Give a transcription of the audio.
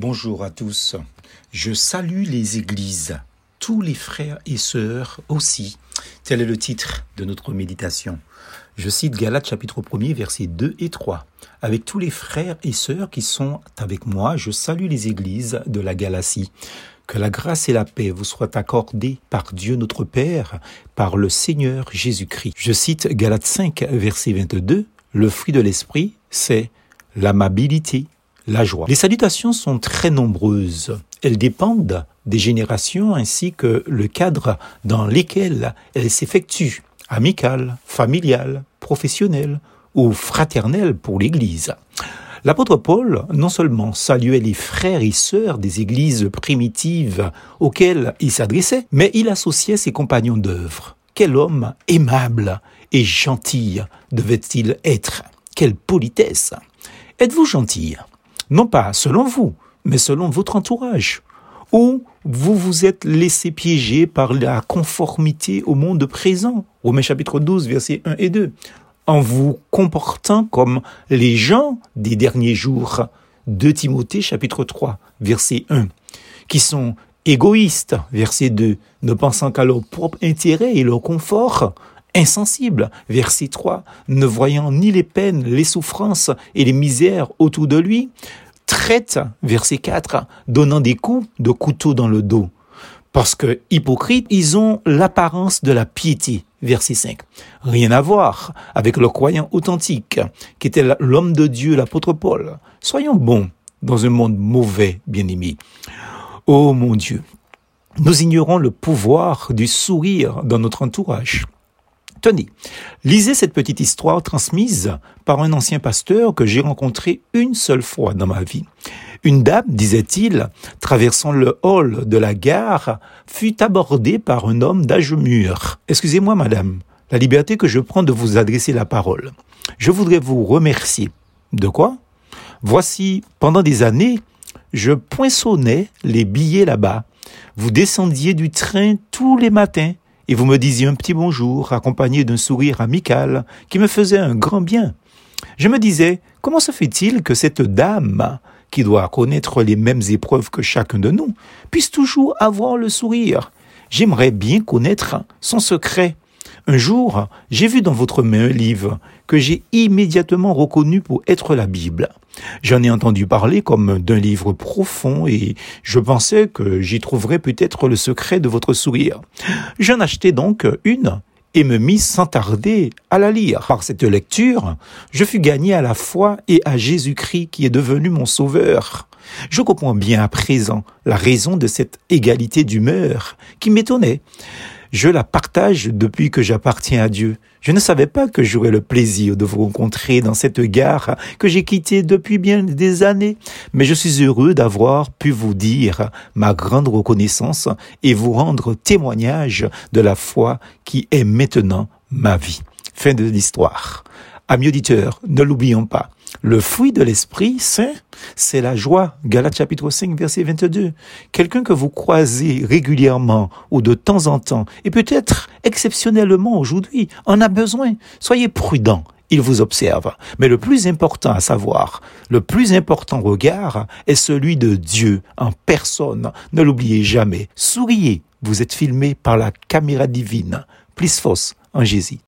Bonjour à tous. Je salue les églises, tous les frères et sœurs aussi. Tel est le titre de notre méditation. Je cite Galates chapitre 1er versets 2 et 3. Avec tous les frères et sœurs qui sont avec moi, je salue les églises de la Galatie. Que la grâce et la paix vous soient accordées par Dieu notre Père, par le Seigneur Jésus-Christ. Je cite Galates 5 verset 22. Le fruit de l'esprit, c'est l'amabilité, la joie. Les salutations sont très nombreuses. Elles dépendent des générations ainsi que le cadre dans lequel elles s'effectuent, amical, familial, professionnel ou fraternel pour l'Église. L'apôtre Paul non seulement saluait les frères et sœurs des églises primitives auxquelles il s'adressait, mais il associait ses compagnons d'œuvre. Quel homme aimable et gentil devait-il être Quelle politesse Êtes-vous gentil? Non pas selon vous, mais selon votre entourage. Ou vous vous êtes laissé piéger par la conformité au monde présent. Romains chapitre 12, versets 1 et 2. En vous comportant comme les gens des derniers jours. De Timothée chapitre 3, verset 1. Qui sont égoïstes, verset 2, ne pensant qu'à leur propre intérêt et leur confort, insensibles, verset 3, ne voyant ni les peines, les souffrances et les misères autour de lui, traite, verset 4, donnant des coups de couteau dans le dos. Parce que hypocrites, ils ont l'apparence de la piété, verset 5. Rien à voir avec le croyant authentique, qui était l'homme de Dieu, l'apôtre Paul. Soyons bons dans un monde mauvais, bien-aimé. Oh mon Dieu, nous ignorons le pouvoir du sourire dans notre entourage. Tenez, lisez cette petite histoire transmise par un ancien pasteur que j'ai rencontré une seule fois dans ma vie. Une dame, disait-il, traversant le hall de la gare, fut abordée par un homme d'âge mûr. Excusez-moi, madame, la liberté que je prends de vous adresser la parole. Je voudrais vous remercier. De quoi? Voici, pendant des années, je poinçonnais les billets là-bas. Vous descendiez du train tous les matins et vous me disiez un petit bonjour accompagné d'un sourire amical qui me faisait un grand bien. Je me disais, comment se fait-il que cette dame, qui doit connaître les mêmes épreuves que chacun de nous, puisse toujours avoir le sourire? J'aimerais bien connaître son secret. Un jour, j'ai vu dans votre main un livre que j'ai immédiatement reconnu pour être la Bible. J'en ai entendu parler comme d'un livre profond et je pensais que j'y trouverais peut-être le secret de votre sourire. J'en achetai donc une et me mis sans tarder à la lire. Par cette lecture, je fus gagné à la foi et à Jésus-Christ qui est devenu mon sauveur. Je comprends bien à présent la raison de cette égalité d'humeur qui m'étonnait. Je la partage depuis que j'appartiens à Dieu. Je ne savais pas que j'aurais le plaisir de vous rencontrer dans cette gare que j'ai quittée depuis bien des années, mais je suis heureux d'avoir pu vous dire ma grande reconnaissance et vous rendre témoignage de la foi qui est maintenant ma vie. Fin de l'histoire. Amis auditeurs, ne l'oublions pas. Le fruit de l'Esprit Saint, c'est la joie. Galates chapitre 5 verset 22. Quelqu'un que vous croisez régulièrement ou de temps en temps, et peut-être exceptionnellement aujourd'hui, en a besoin. Soyez prudents. Il vous observe. Mais le plus important à savoir, le plus important regard est celui de Dieu en personne. Ne l'oubliez jamais. Souriez. Vous êtes filmé par la caméra divine. Plus fausse en Jésus.